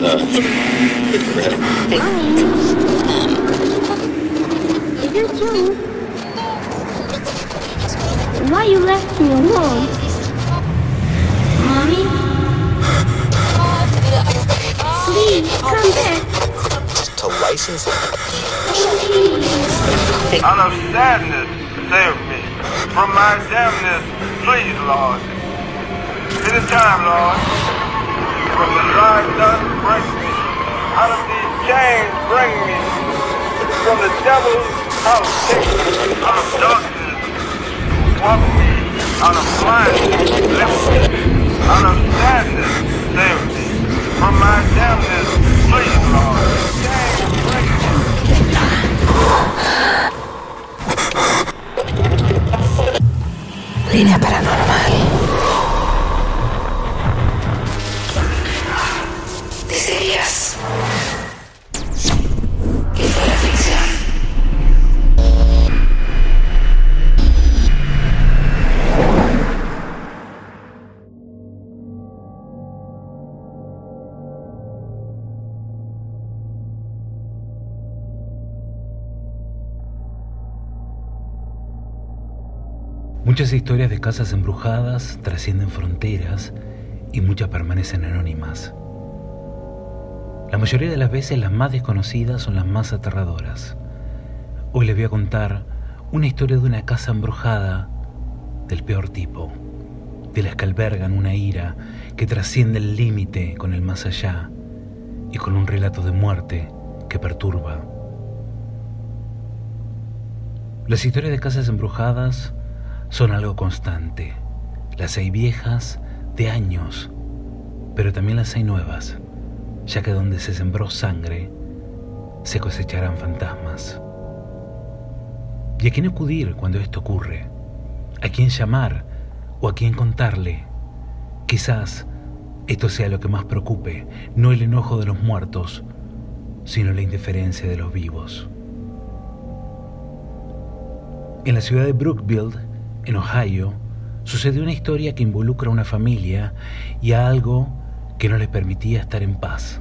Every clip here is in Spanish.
uh, red. You too. Why you left me alone? Mommy? Please, come back. to license it. Out of sadness, save me. From my damnness, please, Lord. It is time, Lord. From the dry dust, me. Out of these chains, bring me. From the devil's house. Out of darkness, walk me. Out of blindness, lift me. Out of sadness, save me. From my damnness, please, Lord. Línea paranormal. Muchas historias de casas embrujadas trascienden fronteras y muchas permanecen anónimas. La mayoría de las veces las más desconocidas son las más aterradoras. Hoy les voy a contar una historia de una casa embrujada del peor tipo, de las que albergan una ira que trasciende el límite con el más allá y con un relato de muerte que perturba. Las historias de casas embrujadas son algo constante. Las hay viejas de años, pero también las hay nuevas, ya que donde se sembró sangre, se cosecharán fantasmas. ¿Y a quién acudir cuando esto ocurre? ¿A quién llamar o a quién contarle? Quizás esto sea lo que más preocupe, no el enojo de los muertos, sino la indiferencia de los vivos. En la ciudad de Brookville, en Ohio, sucedió una historia que involucra a una familia y a algo que no les permitía estar en paz.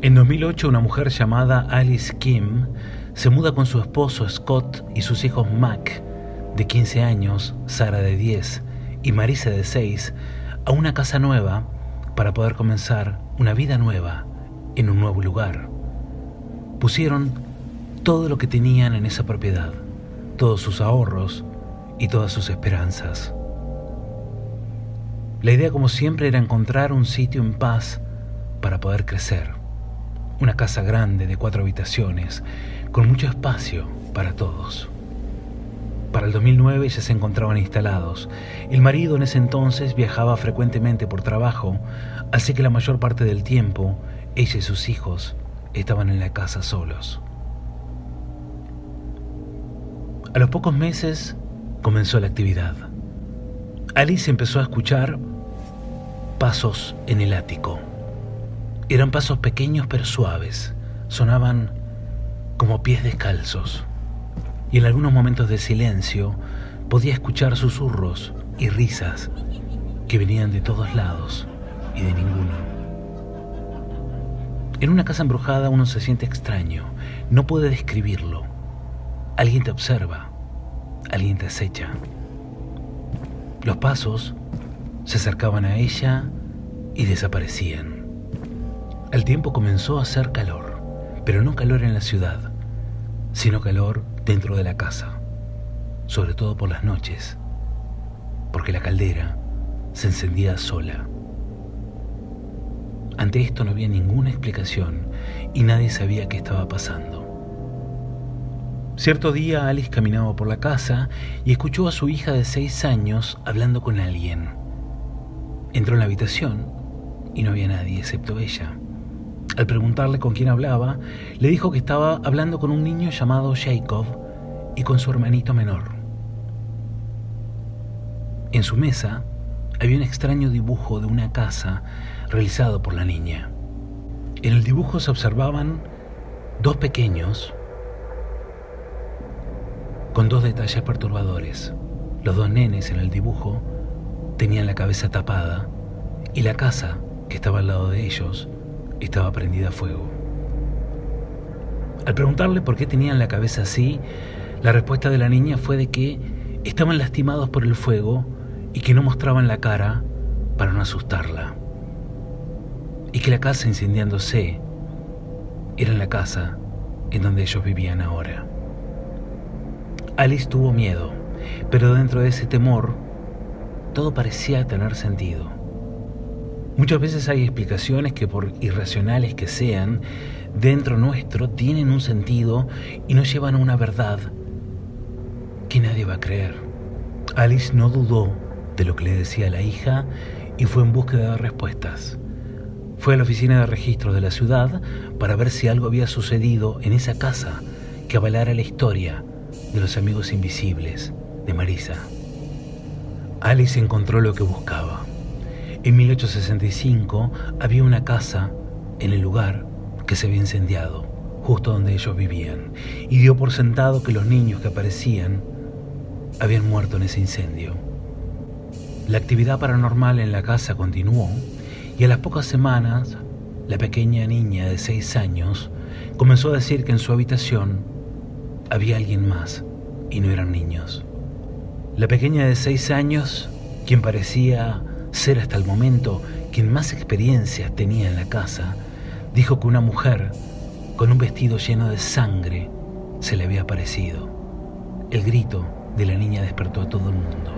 En 2008, una mujer llamada Alice Kim se muda con su esposo Scott y sus hijos Mac, de 15 años, Sara de 10 y Marisa de 6, a una casa nueva para poder comenzar una vida nueva en un nuevo lugar. Pusieron todo lo que tenían en esa propiedad, todos sus ahorros, y todas sus esperanzas. La idea, como siempre, era encontrar un sitio en paz para poder crecer. Una casa grande de cuatro habitaciones, con mucho espacio para todos. Para el 2009 ya se encontraban instalados. El marido en ese entonces viajaba frecuentemente por trabajo, así que la mayor parte del tiempo ella y sus hijos estaban en la casa solos. A los pocos meses comenzó la actividad. Alice empezó a escuchar pasos en el ático. Eran pasos pequeños pero suaves. Sonaban como pies descalzos. Y en algunos momentos de silencio podía escuchar susurros y risas que venían de todos lados y de ninguno. En una casa embrujada uno se siente extraño, no puede describirlo. Alguien te observa, alguien te acecha. Los pasos se acercaban a ella y desaparecían. Al tiempo comenzó a hacer calor, pero no calor en la ciudad, sino calor dentro de la casa, sobre todo por las noches, porque la caldera se encendía sola. Ante esto no había ninguna explicación y nadie sabía qué estaba pasando. Cierto día Alice caminaba por la casa y escuchó a su hija de seis años hablando con alguien. Entró en la habitación y no había nadie excepto ella. Al preguntarle con quién hablaba, le dijo que estaba hablando con un niño llamado Jacob y con su hermanito menor. En su mesa había un extraño dibujo de una casa realizado por la niña. En el dibujo se observaban dos pequeños con dos detalles perturbadores. Los dos nenes en el dibujo tenían la cabeza tapada y la casa que estaba al lado de ellos estaba prendida a fuego. Al preguntarle por qué tenían la cabeza así, la respuesta de la niña fue de que estaban lastimados por el fuego y que no mostraban la cara para no asustarla. Y que la casa incendiándose era la casa en donde ellos vivían ahora. Alice tuvo miedo, pero dentro de ese temor todo parecía tener sentido. Muchas veces hay explicaciones que por irracionales que sean, dentro nuestro tienen un sentido y nos llevan a una verdad que nadie va a creer. Alice no dudó de lo que le decía la hija y fue en búsqueda de respuestas. Fue a la oficina de registro de la ciudad para ver si algo había sucedido en esa casa que avalara la historia de los amigos invisibles de Marisa. Alice encontró lo que buscaba. En 1865 había una casa en el lugar que se había incendiado, justo donde ellos vivían, y dio por sentado que los niños que aparecían habían muerto en ese incendio. La actividad paranormal en la casa continuó y a las pocas semanas la pequeña niña de seis años comenzó a decir que en su habitación había alguien más y no eran niños. La pequeña de seis años, quien parecía ser hasta el momento quien más experiencias tenía en la casa, dijo que una mujer con un vestido lleno de sangre se le había aparecido. El grito de la niña despertó a todo el mundo.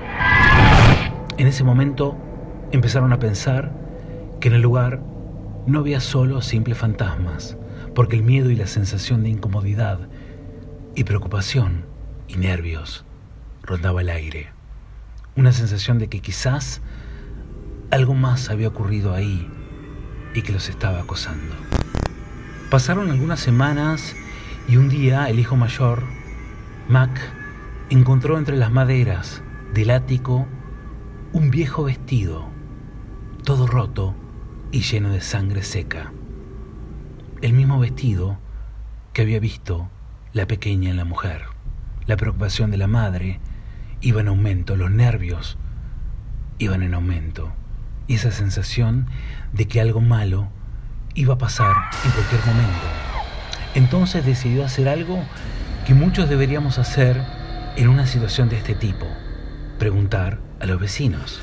En ese momento empezaron a pensar que en el lugar no había solo simples fantasmas, porque el miedo y la sensación de incomodidad y preocupación y nervios rondaba el aire. Una sensación de que quizás algo más había ocurrido ahí y que los estaba acosando. Pasaron algunas semanas y un día el hijo mayor, Mac, encontró entre las maderas del ático un viejo vestido, todo roto y lleno de sangre seca. El mismo vestido que había visto la pequeña en la mujer. La preocupación de la madre iba en aumento, los nervios iban en aumento y esa sensación de que algo malo iba a pasar en cualquier momento. Entonces decidió hacer algo que muchos deberíamos hacer en una situación de este tipo, preguntar a los vecinos.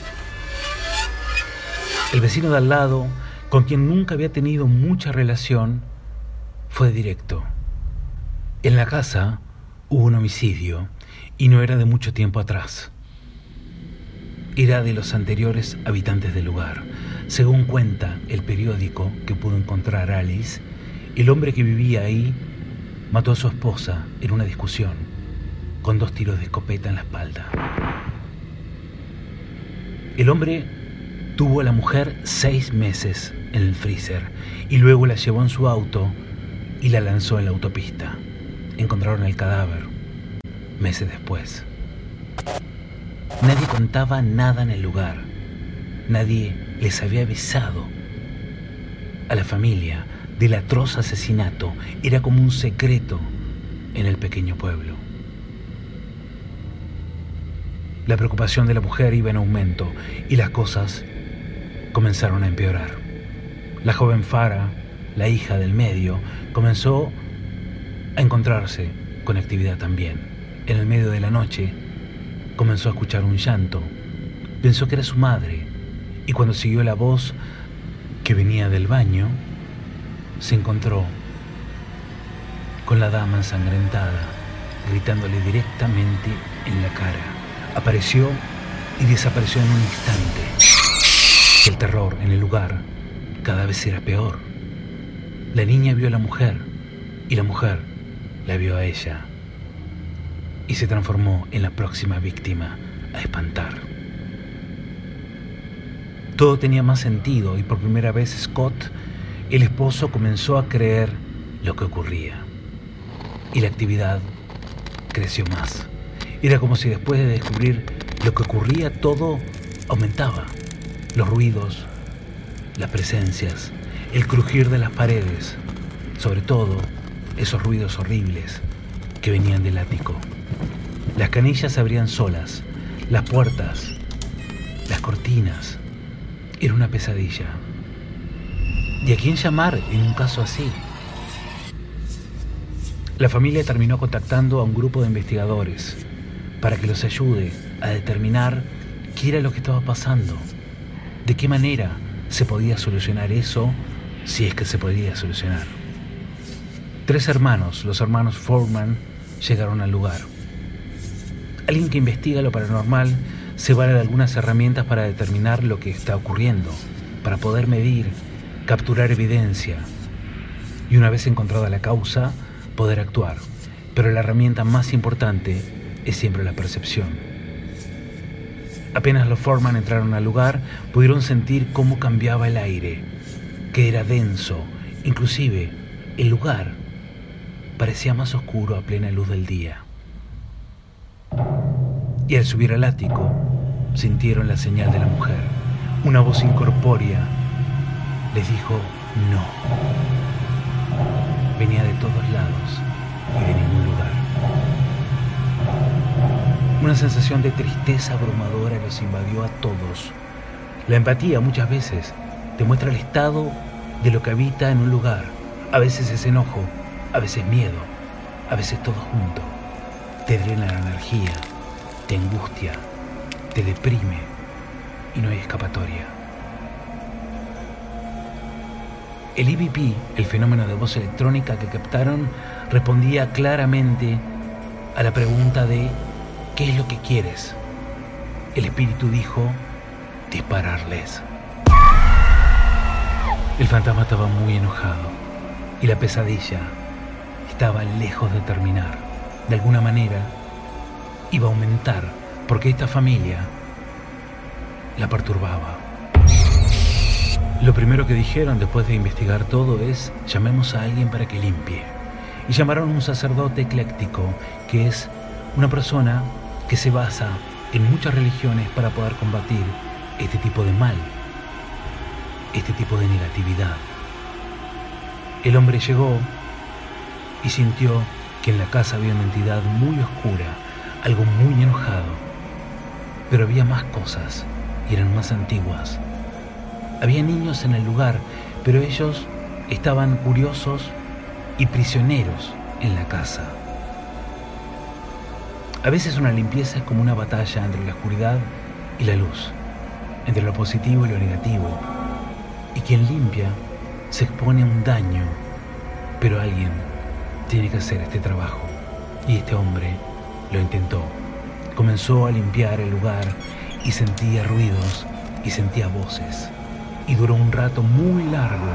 El vecino de al lado, con quien nunca había tenido mucha relación, fue directo. En la casa hubo un homicidio y no era de mucho tiempo atrás. Era de los anteriores habitantes del lugar. Según cuenta el periódico que pudo encontrar Alice, el hombre que vivía ahí mató a su esposa en una discusión con dos tiros de escopeta en la espalda. El hombre tuvo a la mujer seis meses en el freezer y luego la llevó en su auto y la lanzó en la autopista. Encontraron el cadáver meses después. Nadie contaba nada en el lugar. Nadie les había avisado a la familia del atroz asesinato. Era como un secreto en el pequeño pueblo. La preocupación de la mujer iba en aumento y las cosas comenzaron a empeorar. La joven Fara, la hija del medio, comenzó encontrarse con actividad también. En el medio de la noche comenzó a escuchar un llanto. Pensó que era su madre y cuando siguió la voz que venía del baño, se encontró con la dama ensangrentada, gritándole directamente en la cara apareció y desapareció en un instante. El terror en el lugar cada vez era peor. La niña vio a la mujer y la mujer vio a ella y se transformó en la próxima víctima a espantar. Todo tenía más sentido y por primera vez Scott, el esposo, comenzó a creer lo que ocurría. Y la actividad creció más. Era como si después de descubrir lo que ocurría todo aumentaba. Los ruidos, las presencias, el crujir de las paredes, sobre todo esos ruidos horribles que venían del ático. Las canillas se abrían solas, las puertas, las cortinas. Era una pesadilla. ¿Y a quién llamar en un caso así? La familia terminó contactando a un grupo de investigadores para que los ayude a determinar qué era lo que estaba pasando, de qué manera se podía solucionar eso, si es que se podía solucionar. Tres hermanos, los hermanos Foreman, llegaron al lugar. Alguien que investiga lo paranormal se vale de algunas herramientas para determinar lo que está ocurriendo, para poder medir, capturar evidencia y una vez encontrada la causa, poder actuar. Pero la herramienta más importante es siempre la percepción. Apenas los Foreman entraron al lugar, pudieron sentir cómo cambiaba el aire, que era denso, inclusive el lugar parecía más oscuro a plena luz del día. Y al subir al ático, sintieron la señal de la mujer. Una voz incorpórea les dijo no. Venía de todos lados y de ningún lugar. Una sensación de tristeza abrumadora los invadió a todos. La empatía muchas veces demuestra el estado de lo que habita en un lugar. A veces es enojo, a veces miedo, a veces todo junto. Te drena la energía, te angustia, te deprime y no hay escapatoria. El EVP, el fenómeno de voz electrónica que captaron, respondía claramente a la pregunta de ¿qué es lo que quieres? El espíritu dijo dispararles. El fantasma estaba muy enojado y la pesadilla estaba lejos de terminar. De alguna manera iba a aumentar porque esta familia la perturbaba. Lo primero que dijeron después de investigar todo es llamemos a alguien para que limpie. Y llamaron a un sacerdote ecléctico, que es una persona que se basa en muchas religiones para poder combatir este tipo de mal, este tipo de negatividad. El hombre llegó y sintió que en la casa había una entidad muy oscura, algo muy enojado, pero había más cosas y eran más antiguas. Había niños en el lugar, pero ellos estaban curiosos y prisioneros en la casa. A veces una limpieza es como una batalla entre la oscuridad y la luz, entre lo positivo y lo negativo. Y quien limpia se expone a un daño, pero alguien tiene que hacer este trabajo. Y este hombre lo intentó. Comenzó a limpiar el lugar y sentía ruidos y sentía voces y duró un rato muy largo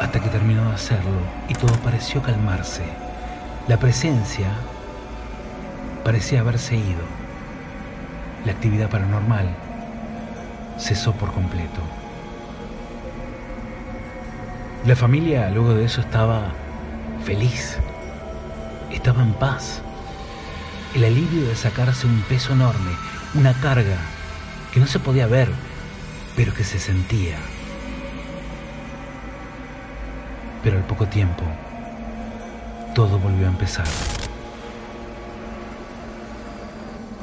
hasta que terminó de hacerlo y todo pareció calmarse. La presencia parecía haberse ido. La actividad paranormal cesó por completo. La familia luego de eso estaba feliz, estaba en paz. El alivio de sacarse un peso enorme, una carga que no se podía ver, pero que se sentía. Pero al poco tiempo, todo volvió a empezar.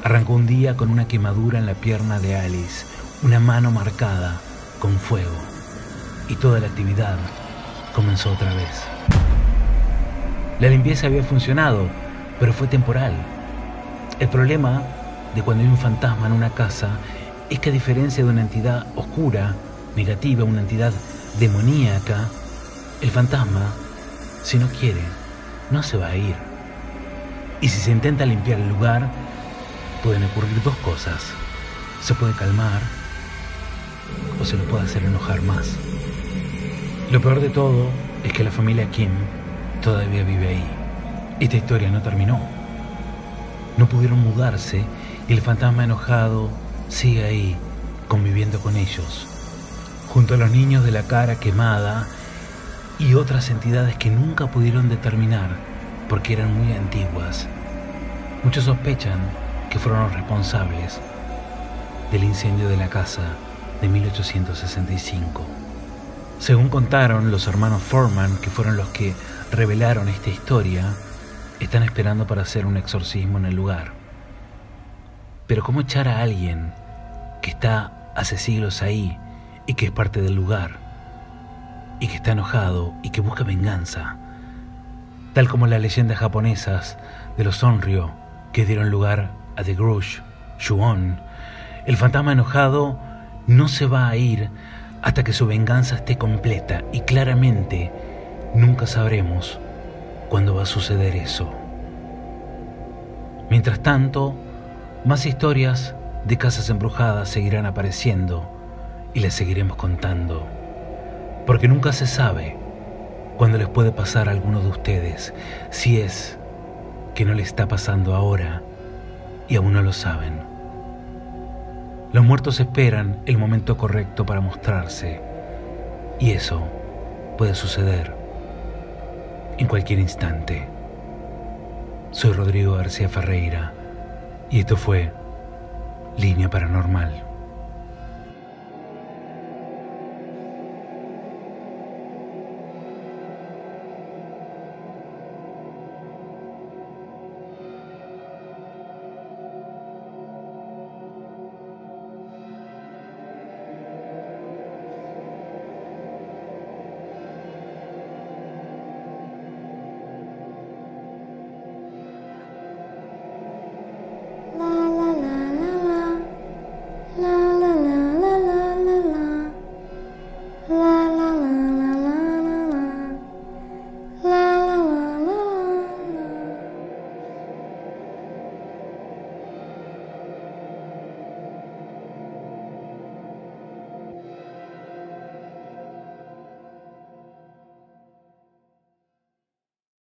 Arrancó un día con una quemadura en la pierna de Alice, una mano marcada con fuego, y toda la actividad comenzó otra vez. La limpieza había funcionado, pero fue temporal. El problema de cuando hay un fantasma en una casa es que a diferencia de una entidad oscura, negativa, una entidad demoníaca, el fantasma, si no quiere, no se va a ir. Y si se intenta limpiar el lugar, pueden ocurrir dos cosas. Se puede calmar o se lo puede hacer enojar más. Lo peor de todo es que la familia Kim todavía vive ahí. Esta historia no terminó. No pudieron mudarse y el fantasma enojado sigue ahí, conviviendo con ellos, junto a los niños de la cara quemada y otras entidades que nunca pudieron determinar porque eran muy antiguas. Muchos sospechan que fueron los responsables del incendio de la casa de 1865. Según contaron los hermanos Foreman, que fueron los que revelaron esta historia, están esperando para hacer un exorcismo en el lugar. Pero ¿cómo echar a alguien que está hace siglos ahí y que es parte del lugar? y que está enojado y que busca venganza, tal como las leyendas japonesas de los Onryo que dieron lugar a The Grudge, Shuon, el fantasma enojado no se va a ir hasta que su venganza esté completa y claramente nunca sabremos cuándo va a suceder eso. Mientras tanto, más historias de casas embrujadas seguirán apareciendo y les seguiremos contando, porque nunca se sabe cuándo les puede pasar a alguno de ustedes, si es que no le está pasando ahora y aún no lo saben. Los muertos esperan el momento correcto para mostrarse y eso puede suceder en cualquier instante. Soy Rodrigo García Ferreira y esto fue Línea Paranormal.